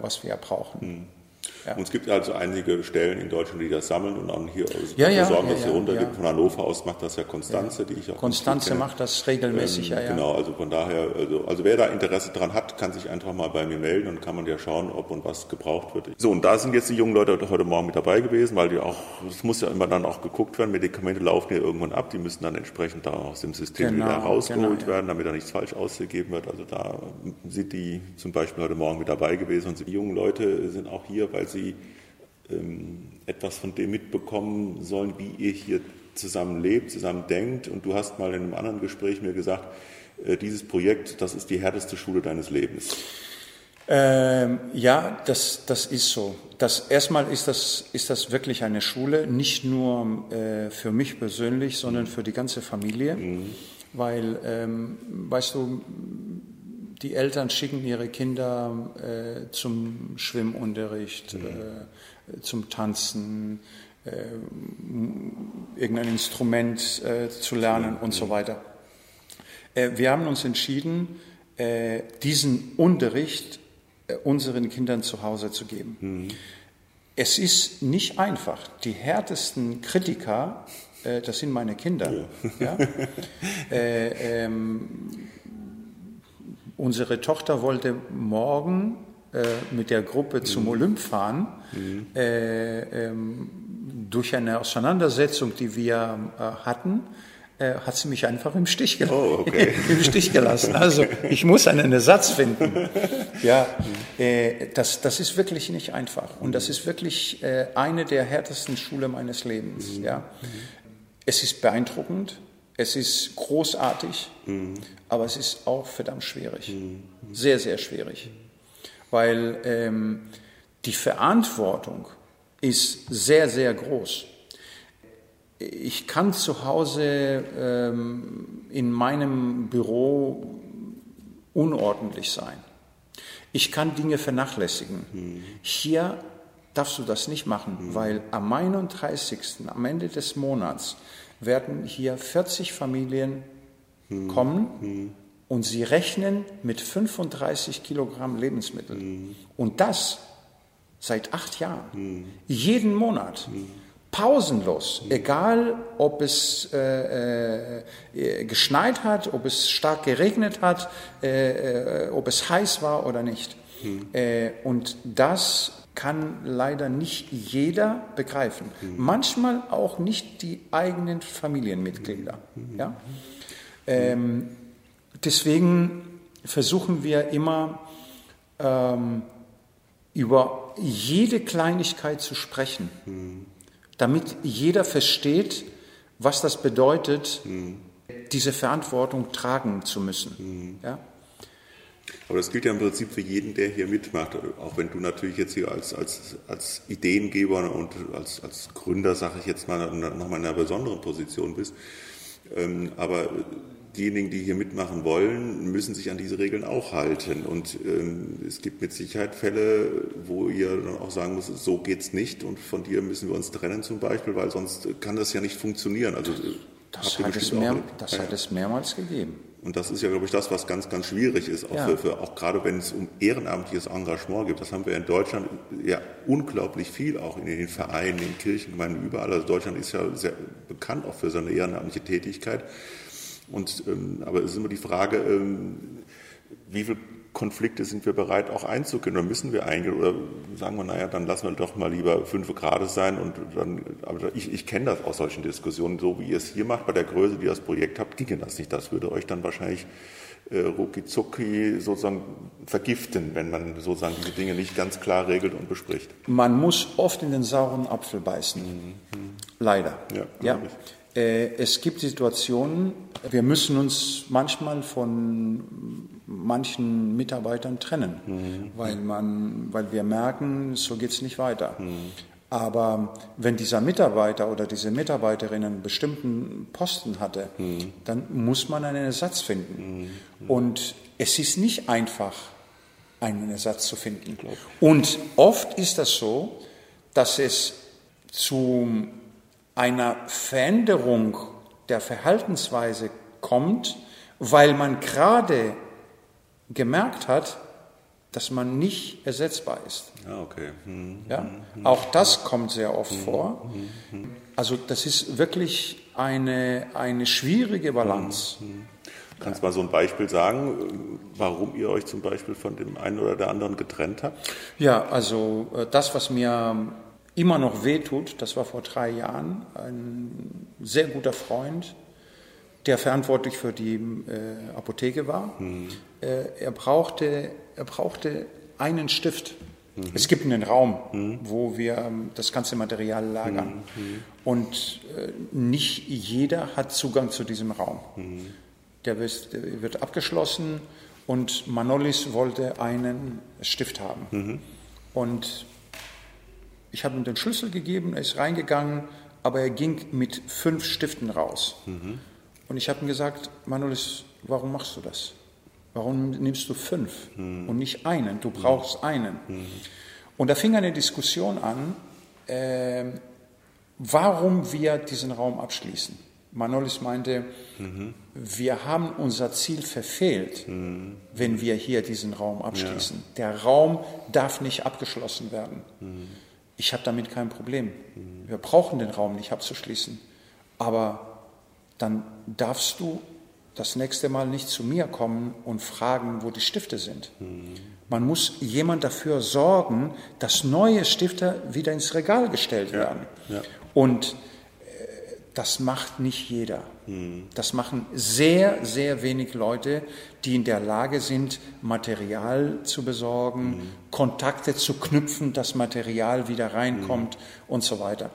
was wir brauchen. Mhm. Ja. Und es gibt also einige Stellen in Deutschland, die das sammeln und dann hier ja, ja, sorgen, dass sie runtergeht. Von Hannover aus macht das ja Konstanze, die ich auch Konstanze macht das regelmäßig, ähm, ja, ja. Genau, also von daher, also, also wer da Interesse dran hat, kann sich einfach mal bei mir melden und kann man ja schauen, ob und was gebraucht wird. So, und da sind jetzt die jungen Leute heute Morgen mit dabei gewesen, weil die auch, es muss ja immer dann auch geguckt werden, Medikamente laufen ja irgendwann ab, die müssen dann entsprechend da aus dem System genau, wieder rausgeholt genau, werden, damit da nichts falsch ausgegeben wird. Also da sind die zum Beispiel heute Morgen mit dabei gewesen und die jungen Leute sind auch hier, weil sie ähm, etwas von dem mitbekommen sollen, wie ihr hier zusammen lebt, zusammen denkt. Und du hast mal in einem anderen Gespräch mir gesagt, äh, dieses Projekt, das ist die härteste Schule deines Lebens. Ähm, ja, das, das ist so. Das, erstmal ist das, ist das wirklich eine Schule, nicht nur äh, für mich persönlich, sondern für die ganze Familie. Mhm. Weil, ähm, weißt du, die Eltern schicken ihre Kinder äh, zum Schwimmunterricht, mhm. äh, zum Tanzen, äh, irgendein Instrument äh, zu lernen und so weiter. Äh, wir haben uns entschieden, diesen Unterricht unseren Kindern zu Hause zu geben. Mhm. Es ist nicht einfach. Die härtesten Kritiker, äh, das sind meine Kinder. Ja. ja? [laughs] äh, ähm, unsere Tochter wollte morgen äh, mit der Gruppe zum mhm. Olymp fahren. Mhm. Äh, ähm, durch eine Auseinandersetzung, die wir äh, hatten, äh, hat sie mich einfach im Stich, gel oh, okay. [laughs] im Stich gelassen. Also ich muss einen Ersatz finden. [laughs] Ja, äh, das, das ist wirklich nicht einfach. Und das ist wirklich äh, eine der härtesten Schule meines Lebens. Mhm. Ja. Es ist beeindruckend, es ist großartig, mhm. aber es ist auch verdammt schwierig. Mhm. Sehr, sehr schwierig. Weil ähm, die Verantwortung ist sehr, sehr groß ich kann zu Hause ähm, in meinem Büro unordentlich sein. Ich kann Dinge vernachlässigen. Mhm. Hier darfst du das nicht machen, mhm. weil am 31. am Ende des Monats werden hier 40 Familien mhm. kommen hm. und sie rechnen mit 35 Kilogramm Lebensmittel. Hm. Und das seit acht Jahren. Hm. Jeden Monat pausenlos, egal ob es äh, äh, geschneit hat, ob es stark geregnet hat, äh, äh ob es heiß war oder nicht. Hm. und das kann leider nicht jeder begreifen. Hm. Manchmal auch nicht die eigenen Familienmitglieder. Hm. Ja? Ähm, deswegen versuchen wir immer ähm, über jede Kleinigkeit zu sprechen. Hm damit jeder versteht, was das bedeutet, mhm. diese Verantwortung tragen zu müssen. Mhm. Ja? Aber das gilt ja im Prinzip für jeden, der hier mitmacht, auch wenn du natürlich jetzt hier als, als, als Ideengeber und als, als Gründer, sage ich jetzt mal, nochmal in einer besonderen Position bist. Ähm, aber diejenigen, die hier mitmachen wollen, müssen sich an diese Regeln auch halten. Und ähm, es gibt mit Sicherheit Fälle, wo ihr dann auch sagen müsst, so geht's nicht und von dir müssen wir uns trennen zum Beispiel, weil sonst kann das ja nicht funktionieren. Also das, hat es, mehr, das hat es mehrmals gegeben. Und das ist ja, glaube ich, das, was ganz, ganz schwierig ist, auch, ja. für, für, auch gerade wenn es um ehrenamtliches Engagement geht. Das haben wir in Deutschland ja unglaublich viel, auch in den Vereinen, in den Kirchengemeinden, überall. Also Deutschland ist ja sehr bekannt auch für seine ehrenamtliche Tätigkeit. Und, ähm, aber es ist immer die Frage, ähm, wie viele Konflikte sind wir bereit auch einzugehen oder müssen wir eingehen oder sagen wir, naja, dann lassen wir doch mal lieber fünf Grad sein und dann, aber ich, ich kenne das aus solchen Diskussionen, so wie ihr es hier macht, bei der Größe, die ihr das Projekt habt, ginge das nicht. Das würde euch dann wahrscheinlich äh, rucki sozusagen vergiften, wenn man sozusagen diese Dinge nicht ganz klar regelt und bespricht. Man muss oft in den sauren Apfel beißen. Mhm. Leider. Ja, ja. Äh, es gibt Situationen, wir müssen uns manchmal von manchen Mitarbeitern trennen, mhm. weil, man, weil wir merken, so geht es nicht weiter. Mhm. Aber wenn dieser Mitarbeiter oder diese Mitarbeiterin einen bestimmten Posten hatte, mhm. dann muss man einen Ersatz finden. Mhm. Und es ist nicht einfach, einen Ersatz zu finden. Und oft ist das so, dass es zu einer Veränderung der Verhaltensweise kommt, weil man gerade gemerkt hat, dass man nicht ersetzbar ist. Ja, okay. Hm, ja? Hm, auch das kommt sehr oft hm, vor. Hm, hm. Also das ist wirklich eine, eine schwierige Balance. Hm, Kannst du mal so ein Beispiel sagen, warum ihr euch zum Beispiel von dem einen oder der anderen getrennt habt? Ja, also äh, das, was mir immer noch wehtut, das war vor drei Jahren, ein sehr guter Freund, der verantwortlich für die äh, Apotheke war. Mhm. Äh, er, brauchte, er brauchte einen Stift. Mhm. Es gibt einen Raum, mhm. wo wir ähm, das ganze Material lagern. Mhm. Und äh, nicht jeder hat Zugang zu diesem Raum. Mhm. Der wird, der wird, abgeschlossen und Manolis wollte einen Stift haben. Mhm. Und ich habe ihm den Schlüssel gegeben, er ist reingegangen, aber er ging mit fünf Stiften raus. Mhm. Und ich habe ihm gesagt, Manolis, warum machst du das? Warum nimmst du fünf mhm. und nicht einen? Du brauchst mhm. einen. Mhm. Und da fing eine Diskussion an, äh, warum wir diesen Raum abschließen. Manolis meinte, mhm. wir haben unser Ziel verfehlt, mhm. wenn wir hier diesen Raum abschließen. Ja. Der Raum darf nicht abgeschlossen werden. Mhm. Ich habe damit kein Problem. Wir brauchen den Raum nicht abzuschließen. Aber dann darfst du das nächste Mal nicht zu mir kommen und fragen, wo die Stifte sind. Man muss jemand dafür sorgen, dass neue Stifte wieder ins Regal gestellt werden. Ja, ja. Und äh, das macht nicht jeder. Mhm. Das machen sehr, sehr wenig Leute, die in der Lage sind, Material zu besorgen, mhm. Kontakte zu knüpfen, dass Material wieder reinkommt mhm. und so weiter.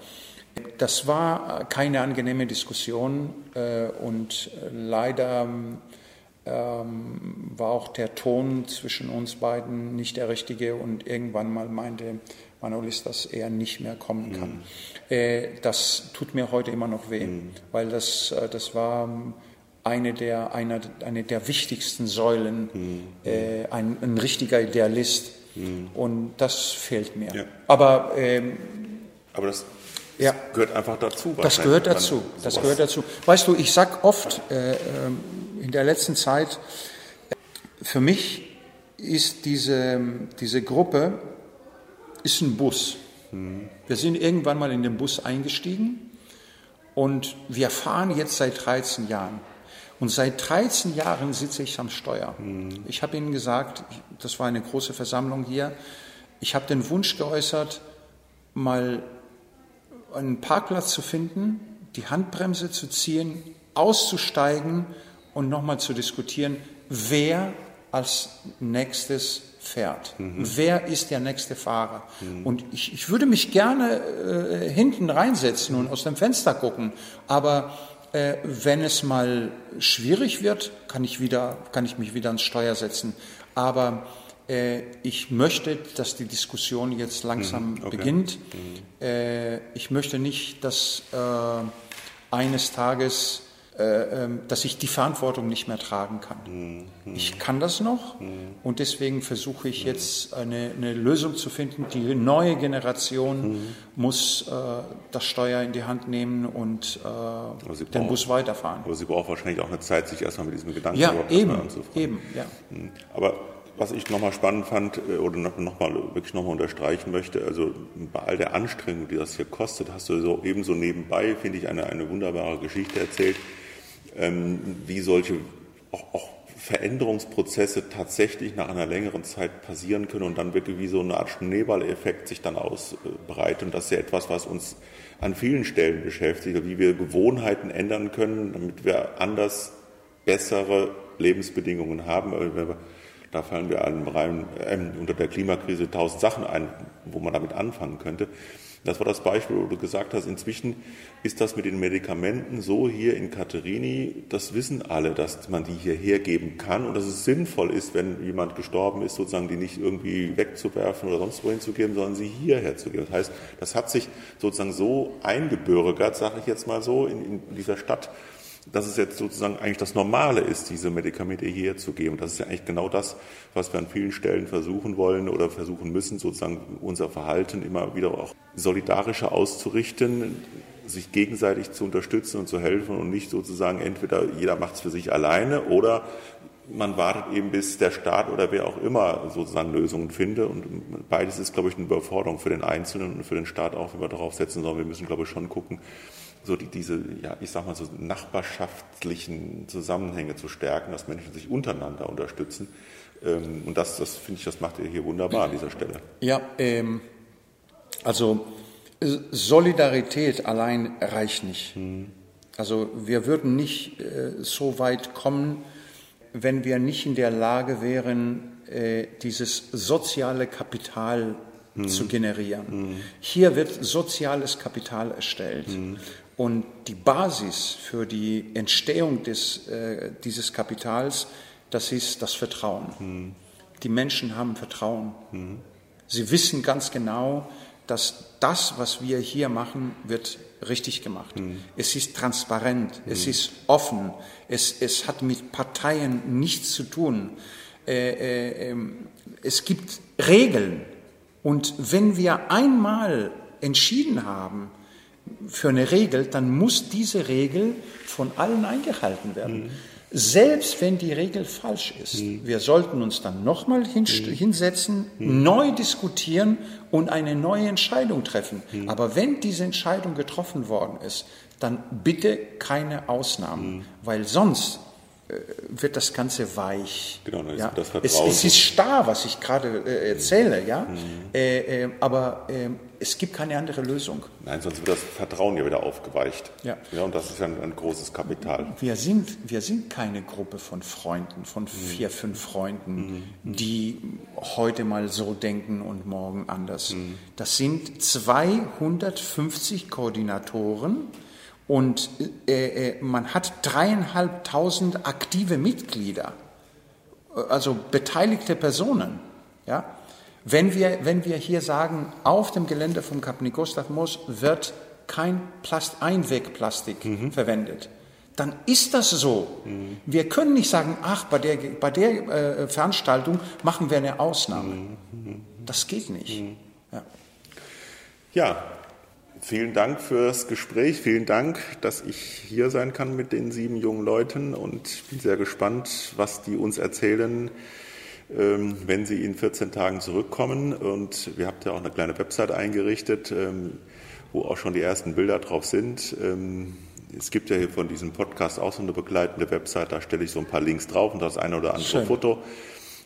Das war keine angenehme Diskussion äh, und leider ähm, war auch der Ton zwischen uns beiden nicht der richtige und irgendwann mal meinte Manolis, dass er nicht mehr kommen kann. Mhm. Äh, das tut mir heute immer noch weh, mhm. weil das, äh, das war eine der, eine, eine der wichtigsten Säulen, mhm. äh, ein, ein, richtiger Idealist. Mhm. Und das fehlt mir. Ja. Aber, ähm, Aber das ja. gehört einfach dazu. Das gehört dazu. Das gehört dazu. Weißt du, ich sag oft äh, ähm, in der letzten Zeit, für mich ist diese, diese Gruppe ist ein Bus. Mhm. Wir sind irgendwann mal in den Bus eingestiegen und wir fahren jetzt seit 13 Jahren. Und seit 13 Jahren sitze ich am Steuer. Mhm. Ich habe Ihnen gesagt, das war eine große Versammlung hier, ich habe den Wunsch geäußert, mal einen Parkplatz zu finden, die Handbremse zu ziehen, auszusteigen und nochmal zu diskutieren, wer als nächstes fährt. Mhm. Wer ist der nächste Fahrer? Mhm. Und ich, ich würde mich gerne äh, hinten reinsetzen und aus dem Fenster gucken, aber äh, wenn es mal schwierig wird, kann ich, wieder, kann ich mich wieder ans Steuer setzen. Aber ich möchte, dass die Diskussion jetzt langsam mhm, okay. beginnt. Mhm. Äh, ich möchte nicht, dass äh, eines Tages dass ich die Verantwortung nicht mehr tragen kann. Mhm. Ich kann das noch und deswegen versuche ich jetzt eine, eine, Lösung zu finden. Die neue Generation muss äh, das Steuer in die Hand nehmen und äh, den braucht, Bus weiterfahren. Aber sie braucht wahrscheinlich auch eine Zeit, sich erstmal mit diesem Gedanken ja, eben, eben, ja. Aber was ich nochmal spannend fand äh, oder nochmal wirklich nochmal unterstreichen möchte, also bei all der Anstrengung, die das hier kostet, hast du so ebenso nebenbei, finde ich, eine, eine wunderbare Geschichte erzählt, ähm, wie solche auch, auch Veränderungsprozesse tatsächlich nach einer längeren Zeit passieren können und dann wirklich wie so eine Art Schneeballeffekt sich dann ausbreitet. Und das ist ja etwas, was uns an vielen Stellen beschäftigt, wie wir Gewohnheiten ändern können, damit wir anders bessere Lebensbedingungen haben. Da fallen wir einem rein, äh, unter der Klimakrise tausend Sachen ein, wo man damit anfangen könnte. Das war das Beispiel, wo du gesagt hast, inzwischen ist das mit den Medikamenten so hier in Katerini, das wissen alle, dass man die hier hergeben kann und dass es sinnvoll ist, wenn jemand gestorben ist, sozusagen die nicht irgendwie wegzuwerfen oder sonst wohin zu geben, sondern sie hierher zu geben. Das heißt, das hat sich sozusagen so eingebürgert, sage ich jetzt mal so, in, in dieser Stadt, dass es jetzt sozusagen eigentlich das Normale ist, diese Medikamente hierher zu geben. Das ist ja eigentlich genau das, was wir an vielen Stellen versuchen wollen oder versuchen müssen, sozusagen unser Verhalten immer wieder auch solidarischer auszurichten, sich gegenseitig zu unterstützen und zu helfen und nicht sozusagen entweder jeder macht es für sich alleine oder man wartet eben, bis der Staat oder wer auch immer sozusagen Lösungen findet. Und beides ist, glaube ich, eine Überforderung für den Einzelnen und für den Staat auch, wenn wir darauf setzen sollen. Wir müssen, glaube ich, schon gucken, so die, diese, ja, ich sag mal so nachbarschaftlichen Zusammenhänge zu stärken, dass Menschen sich untereinander unterstützen. Ähm, und das, das finde ich, das macht ihr hier wunderbar an dieser Stelle. Ja, ähm, also Solidarität allein reicht nicht. Hm. Also wir würden nicht äh, so weit kommen, wenn wir nicht in der Lage wären, äh, dieses soziale Kapital mhm. zu generieren. Mhm. Hier wird soziales Kapital erstellt. Mhm. Und die Basis für die Entstehung des, äh, dieses Kapitals, das ist das Vertrauen. Mhm. Die Menschen haben Vertrauen. Mhm. Sie wissen ganz genau, dass das, was wir hier machen, wird richtig gemacht. Mhm. Es ist transparent, mhm. es ist offen, es, es hat mit Parteien nichts zu tun. Äh, äh, äh, es gibt Regeln. Und wenn wir einmal entschieden haben, für eine Regel, dann muss diese Regel von allen eingehalten werden. Mhm. Selbst wenn die Regel falsch ist. Mhm. Wir sollten uns dann nochmal mhm. hinsetzen, mhm. neu diskutieren und eine neue Entscheidung treffen. Mhm. Aber wenn diese Entscheidung getroffen worden ist, dann bitte keine Ausnahmen, mhm. weil sonst wird das Ganze weich. Genau, dann ja. das es, es, ist starr, was ich gerade äh, erzähle, ja. Mhm. Äh, äh, aber ähm, es gibt keine andere Lösung. Nein, sonst wird das Vertrauen ja wieder aufgeweicht. Ja. ja und das ist ja ein, ein großes Kapital. Wir sind, wir sind keine Gruppe von Freunden, von mhm. vier, fünf Freunden, mhm. die heute mal so denken und morgen anders. Mhm. Das sind 250 Koordinatoren und äh, äh, man hat dreieinhalbtausend aktive Mitglieder, also beteiligte Personen. Ja? Wenn, wir, wenn wir hier sagen, auf dem Gelände vom Kapni Gustav Moos wird kein Plast Einwegplastik mhm. verwendet, dann ist das so. Mhm. Wir können nicht sagen, ach, bei der, bei der äh, Veranstaltung machen wir eine Ausnahme. Mhm. Das geht nicht. Mhm. Ja. ja, Vielen Dank fürs Gespräch. Vielen Dank, dass ich hier sein kann mit den sieben jungen Leuten und ich bin sehr gespannt, was die uns erzählen, ähm, wenn sie in 14 Tagen zurückkommen. Und wir habt ja auch eine kleine Website eingerichtet, ähm, wo auch schon die ersten Bilder drauf sind. Ähm, es gibt ja hier von diesem Podcast auch so eine begleitende Website, da stelle ich so ein paar Links drauf und das eine oder andere Schön. Foto.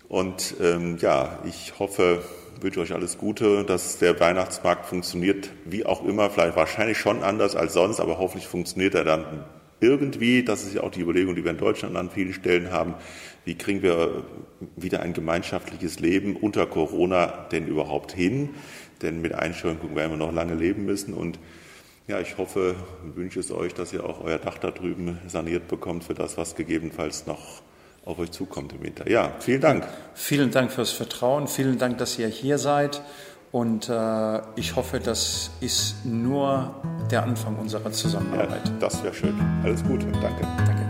Und ja, ich hoffe, wünsche euch alles Gute, dass der Weihnachtsmarkt funktioniert, wie auch immer, vielleicht wahrscheinlich schon anders als sonst, aber hoffentlich funktioniert er dann irgendwie. Das ist ja auch die Überlegung, die wir in Deutschland an vielen Stellen haben. Wie kriegen wir wieder ein gemeinschaftliches Leben unter Corona denn überhaupt hin? Denn mit Einschränkungen werden wir noch lange leben müssen und ja, ich hoffe und wünsche es euch, dass ihr auch euer Dach da drüben saniert bekommt für das, was gegebenenfalls noch auf euch zukommt im Winter. Ja, vielen Dank. Vielen Dank fürs Vertrauen. Vielen Dank, dass ihr hier seid. Und äh, ich hoffe, das ist nur der Anfang unserer Zusammenarbeit. Ja, das wäre schön. Alles Gute. Danke. Danke.